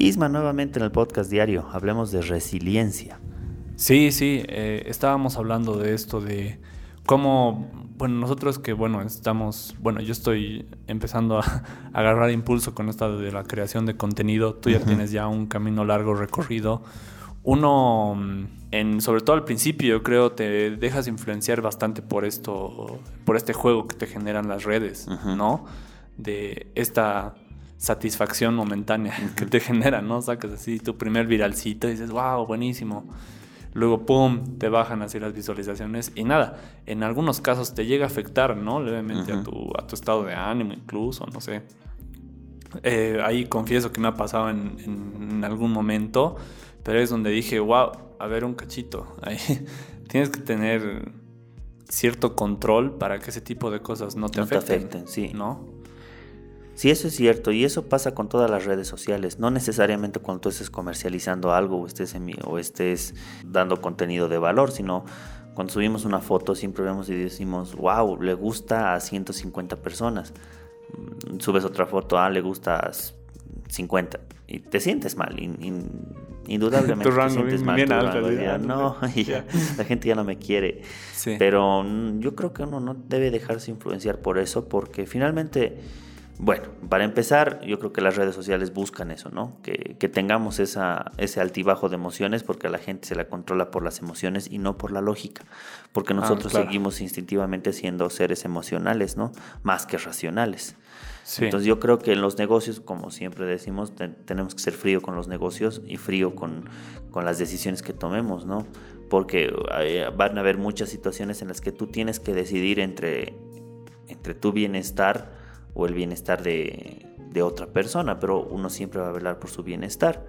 Isma, nuevamente en el podcast diario, hablemos de resiliencia. Sí, sí, eh, estábamos hablando de esto, de cómo, bueno, nosotros que, bueno, estamos, bueno, yo estoy empezando a, agarrar impulso con esta de la creación de contenido, tú ya tienes ya un camino largo recorrido. Uno, mm, en, sobre todo al principio, yo creo, te dejas influenciar bastante por esto, por este juego que te generan las redes, ¿no? De esta satisfacción momentánea que te genera, ¿no? Sacas así tu primer viralcito y dices, wow, buenísimo. Luego, pum, te bajan así las visualizaciones y nada, en algunos casos te llega a afectar, ¿no? Levemente a, tu, a tu estado de ánimo incluso, no sé. Eh, ahí confieso que me ha pasado en, en, algún momento, pero es donde dije, wow, a ver un cachito. Ahí tienes que tener cierto control para que ese tipo de cosas no te no afecten. Te afecten, sí. ¿No? Sí, eso es cierto, y eso pasa con todas las redes sociales, no necesariamente cuando tú estés comercializando algo o estés, en, o estés dando contenido de valor, sino cuando subimos una foto siempre vemos y decimos, wow, le gusta a 150 personas. Mm, subes otra foto, ah, le gusta a 50. Y te sientes mal, indudablemente te sientes mal. no, la gente ya no me quiere. Pero mm, yo creo que uno no debe dejarse influenciar por eso, porque finalmente bueno, para empezar, yo creo que las redes sociales buscan eso, ¿no? Que, tengamos esa, ese altibajo de emociones porque a la gente se la controla por las emociones y no por la lógica. Porque ah, nosotros seguimos instintivamente siendo seres emocionales, ¿no? Más que racionales. Entonces yo creo que en los negocios, como siempre decimos, tenemos que ser frío con los negocios y frío con, con las decisiones que tomemos, ¿no? Porque eh, van a haber muchas situaciones en las que tú tienes que decidir entre, entre tu bienestar o el bienestar de, otra persona, pero uno siempre va a velar por su bienestar.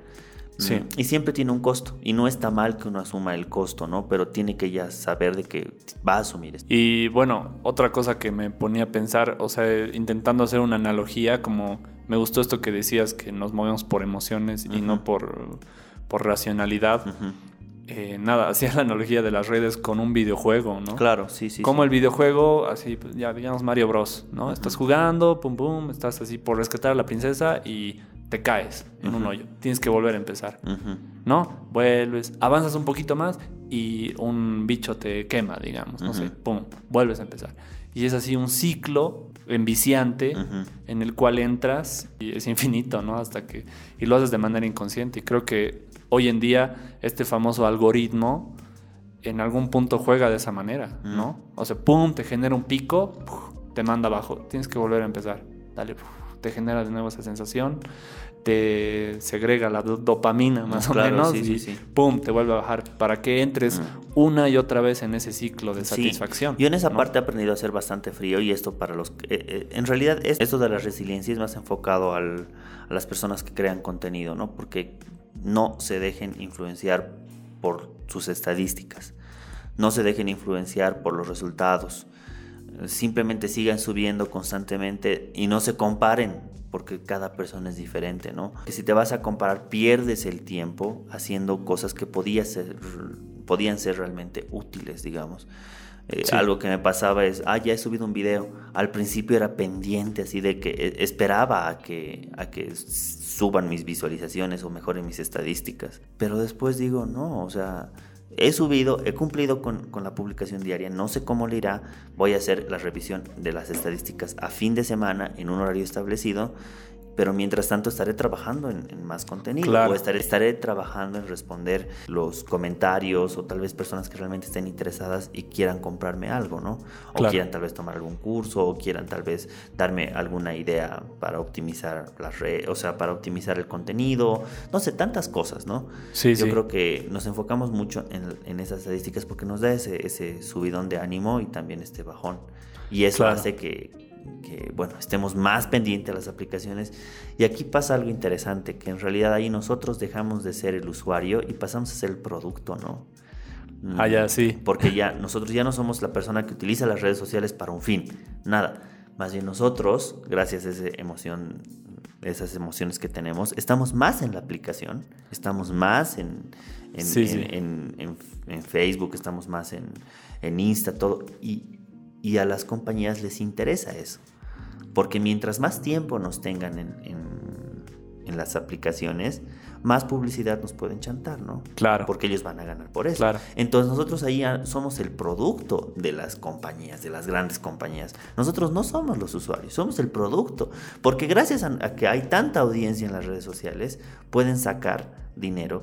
Sí. Mm, y siempre tiene un costo. Y no está mal que uno asuma el costo, ¿no? Pero tiene que ya saber de que va a asumir esto. Y bueno, otra cosa que me ponía a pensar, o sea, intentando hacer una analogía, como me gustó esto que decías, que nos movemos por emociones y no por, por racionalidad. Eh, nada, hacía la analogía de las redes con un videojuego, ¿no? Claro, sí, sí. Como el videojuego, así, pues, ya digamos Mario Bros, ¿no? Estás jugando, pum, pum, estás así por rescatar a la princesa y te caes en un hoyo. Tienes que volver a empezar, ¿no? Vuelves, avanzas un poquito más y un bicho te quema, digamos, no sé, pum, vuelves a empezar. Y es así un ciclo enviciante en el cual entras y es infinito, ¿no? Hasta que... Y lo haces de manera inconsciente. Y creo que hoy en día este famoso algoritmo en algún punto juega de esa manera, ¿no? O sea, pum, te genera un pico, te manda abajo, tienes que volver a empezar. Dale, te genera de nuevo esa sensación, te segrega la dopamina más o menos y pum, te vuelve a bajar para que entres una y otra vez en ese ciclo de satisfacción. Yo en esa parte he aprendido a ser bastante frío y esto para los... Eh, eh, en realidad esto de la resiliencia es más enfocado a las personas que crean contenido, ¿no? Porque no se dejen influenciar por sus estadísticas, no se dejen influenciar por los resultados, simplemente sigan subiendo constantemente y no se comparen porque cada persona es diferente, ¿no? Que si te vas a comparar pierdes el tiempo haciendo cosas que ser, podían ser realmente útiles, digamos. Eh, algo que me pasaba es, ah, ya he subido un video. Al principio era pendiente, así de que eh, esperaba a que, a que suban mis visualizaciones o mejoren mis estadísticas. Pero después digo, no, o sea, he subido, he cumplido con, con, la publicación diaria, no sé cómo le irá, voy a hacer la revisión de las estadísticas a fin de semana en un horario establecido pero mientras tanto estaré trabajando en, más contenido o estaré, estaré trabajando en responder los comentarios o tal vez personas que realmente estén interesadas y quieran comprarme algo, ¿no? O quieran tal vez tomar algún curso o quieran tal vez darme alguna idea para optimizar las redes, o sea, para optimizar el contenido, no sé, tantas cosas, ¿no? Sí, Yo creo que nos enfocamos mucho en, en, esas estadísticas porque nos da ese, ese subidón de ánimo y también este bajón. Y eso hace que, que bueno, estemos más pendientes de las aplicaciones. Y aquí pasa algo interesante, que en realidad ahí nosotros dejamos de ser el usuario y pasamos a ser el producto, ¿no? Ah, ya, sí. Porque ya nosotros ya no somos la persona que utiliza las redes sociales para un fin, nada. Más bien nosotros, gracias a esa emoción, esas emociones que tenemos, estamos más en la aplicación, estamos más en, en, en Facebook, estamos más en, en Insta, todo. Y y a las compañías les interesa eso. Porque mientras más tiempo nos tengan en, en las aplicaciones, más publicidad nos pueden chantar, ¿no? Claro. Porque ellos van a ganar por eso. Claro. Entonces nosotros ahí somos el producto de las compañías, de las grandes compañías. Nosotros no somos los usuarios, somos el producto. Porque gracias a, que hay tanta audiencia en las redes sociales, pueden sacar dinero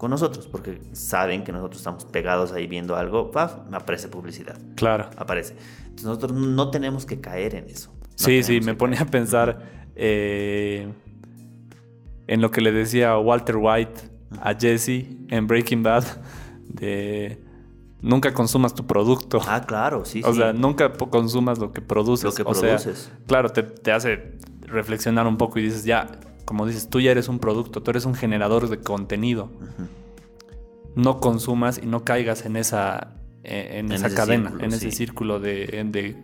con nosotros, porque saben que nosotros estamos pegados ahí viendo algo, ¡paf! me aparece publicidad. Claro. Aparece. Entonces nosotros no tenemos que caer en eso. sí, sí, me pone a pensar eh, en lo que le decía Walter White a Jesse en Breaking Bad de nunca consumas tu producto. Ah, claro, sí. O sea, nunca consumas lo que produces. Lo que produces. claro, te, te, hace reflexionar un poco y dices, ya, como dices, tú ya eres un producto, tú eres un generador de contenido. No consumas y no caigas en esa eh, en, esa cadena, en ese círculo de,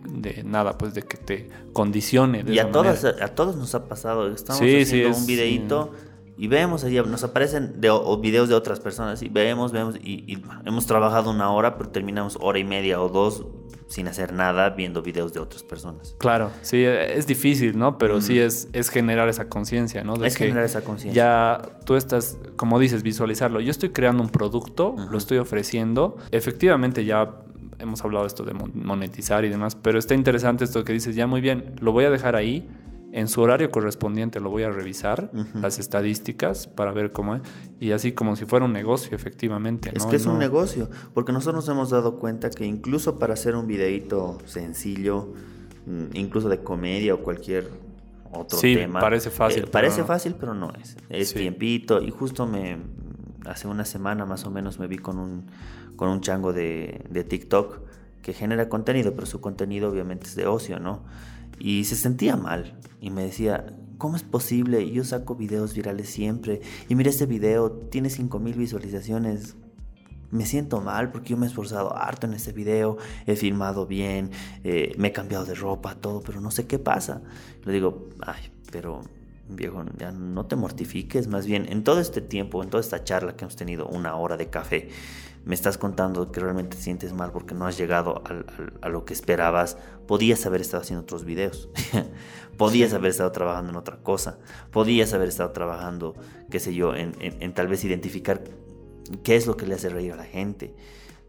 nada, pues de que te condicione. y a, todas, a todos nos ha pasado. Estamos haciendo un videito y vemos, nos aparecen de, videos de otras personas y vemos, vemos y, hemos trabajado una hora, pero terminamos hora y media o dos sin hacer nada viendo videos de otras personas. Claro, sí, es difícil, ¿no? Pero sí es, es generar esa conciencia, ¿no? es generar esa conciencia. Ya tú estás, como dices, visualizarlo. Yo estoy creando un producto, lo estoy ofreciendo. Efectivamente ya hemos hablado de esto de monetizar y demás, pero está interesante esto que dices, ya muy bien, lo voy a dejar ahí en su horario correspondiente lo voy a revisar, las estadísticas, para ver cómo es. Y así como si fuera un negocio, efectivamente. Es que es un negocio, porque nosotros nos hemos dado cuenta que incluso para hacer un videíto sencillo, mm, incluso de comedia o cualquier otro sí, tema. Parece fácil. Eh, parece fácil, pero no es. Es tiempito. Y justo me hace una semana más o menos me vi con un, con un chango de, de TikTok que genera contenido, pero su contenido obviamente es de ocio, ¿no? Y se sentía mal y me decía, ¿cómo es posible? Yo saco videos virales siempre y mira este video, tiene 5000 visualizaciones. Me siento mal porque yo me he esforzado harto en este video, he filmado bien, eh, me he cambiado de ropa, todo, pero no sé qué pasa. Le digo, ay, pero viejo, ya no te mortifiques, más bien en todo este tiempo, en toda esta charla que hemos tenido, una hora de café, me estás contando que realmente te sientes mal porque no has llegado a lo que esperabas, podías haber estado haciendo otros videos, podías haber estado trabajando en otra cosa, podías haber estado trabajando, qué sé yo, en, tal vez identificar qué es lo que le hace reír a la gente,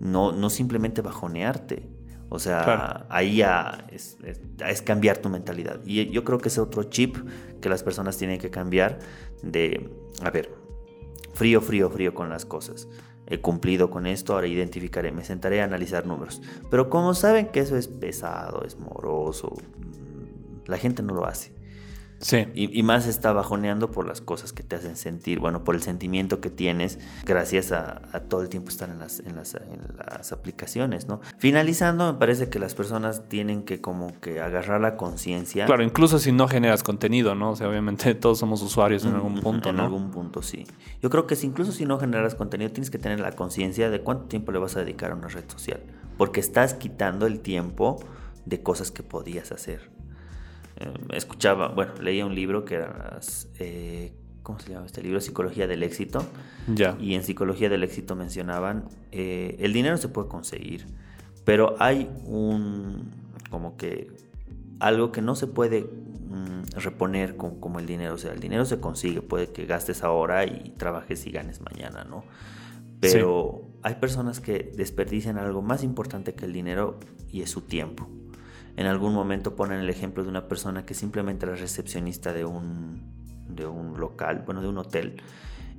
no, no simplemente bajonearte. O sea, ahí ya es, es, cambiar tu mentalidad. Y yo creo que es otro chip que las personas tienen que cambiar de, a ver, frío, frío, frío con las cosas he cumplido con esto, ahora identificaré, me sentaré a analizar números. Pero como saben que eso es pesado, es moroso, la gente no lo hace. Sí. Y, más está bajoneando por las cosas que te hacen sentir, bueno, por el sentimiento que tienes gracias a, todo el tiempo estar en las, en las, aplicaciones, ¿no? Finalizando, me parece que las personas tienen que como que agarrar la conciencia. Claro, incluso si no generas contenido, ¿no? O sea, obviamente todos somos usuarios en algún punto, ¿no? En algún punto, sí. Yo creo que si, incluso si no generas contenido, tienes que tener la conciencia de cuánto tiempo le vas a dedicar a una red social, porque estás quitando el tiempo de cosas que podías hacer. Eh, escuchaba, bueno, leía un libro que era, eh, ¿cómo se llama este libro? Psicología del éxito. Ya. Y en Psicología del éxito mencionaban, eh, el dinero se puede conseguir, pero hay un, como que, algo que no se puede mm, reponer como el dinero. O sea, el dinero se consigue, puede que gastes ahora y trabajes y ganes mañana, ¿no? Pero hay personas que desperdician algo más importante que el dinero y es su tiempo. En algún momento ponen el ejemplo de una persona que simplemente era recepcionista de un, de un local, bueno, de un hotel.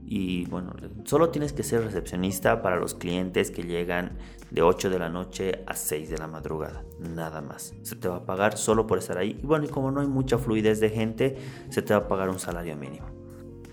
Y bueno, solo tienes que ser recepcionista para los clientes que llegan de 8 de la noche a 6 de la madrugada. Nada más. Se te va a pagar solo por estar ahí. Y bueno, y como no hay mucha fluidez de gente, se te va a pagar un salario mínimo.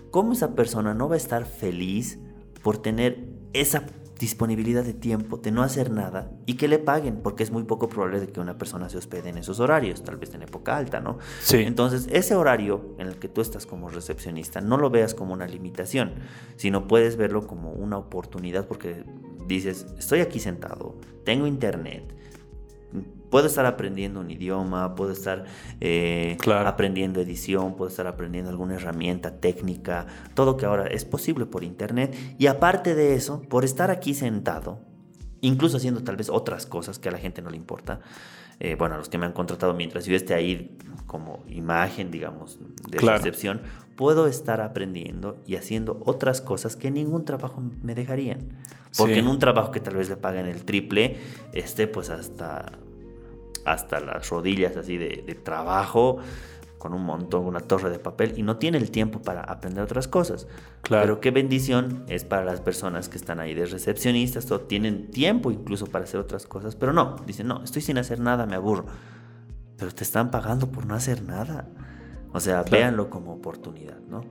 ¿Cómo esa persona no va a estar feliz por tener esa disponibilidad de tiempo, de no hacer nada y que le paguen, porque es muy poco probable de que una persona se hospede en esos horarios, tal vez en época alta, ¿no? Sí. Entonces, ese horario en el que tú estás como recepcionista, no lo veas como una limitación, sino puedes verlo como una oportunidad porque dices, estoy aquí sentado, tengo internet, puedo estar aprendiendo un idioma, puedo estar eh, aprendiendo edición, puedo estar aprendiendo alguna herramienta técnica, todo que ahora es posible por internet. Y aparte de eso, por estar aquí sentado, incluso haciendo tal vez otras cosas que a la gente no le importa, eh, bueno, a los que me han contratado mientras yo esté ahí como imagen, digamos, de recepción, puedo estar aprendiendo y haciendo otras cosas que ningún trabajo me dejarían. Porque Sí. en un trabajo que tal vez le paguen el triple, esté pues hasta, hasta las rodillas así de, de trabajo, con un montón, una torre de papel, y no tiene el tiempo para aprender otras cosas. Claro. Pero qué bendición es para las personas que están ahí de recepcionistas, o tienen tiempo incluso para hacer otras cosas, pero no, dicen, no, estoy sin hacer nada, me aburro. Pero te están pagando por no hacer nada. O sea, Claro. véanlo como oportunidad, ¿no?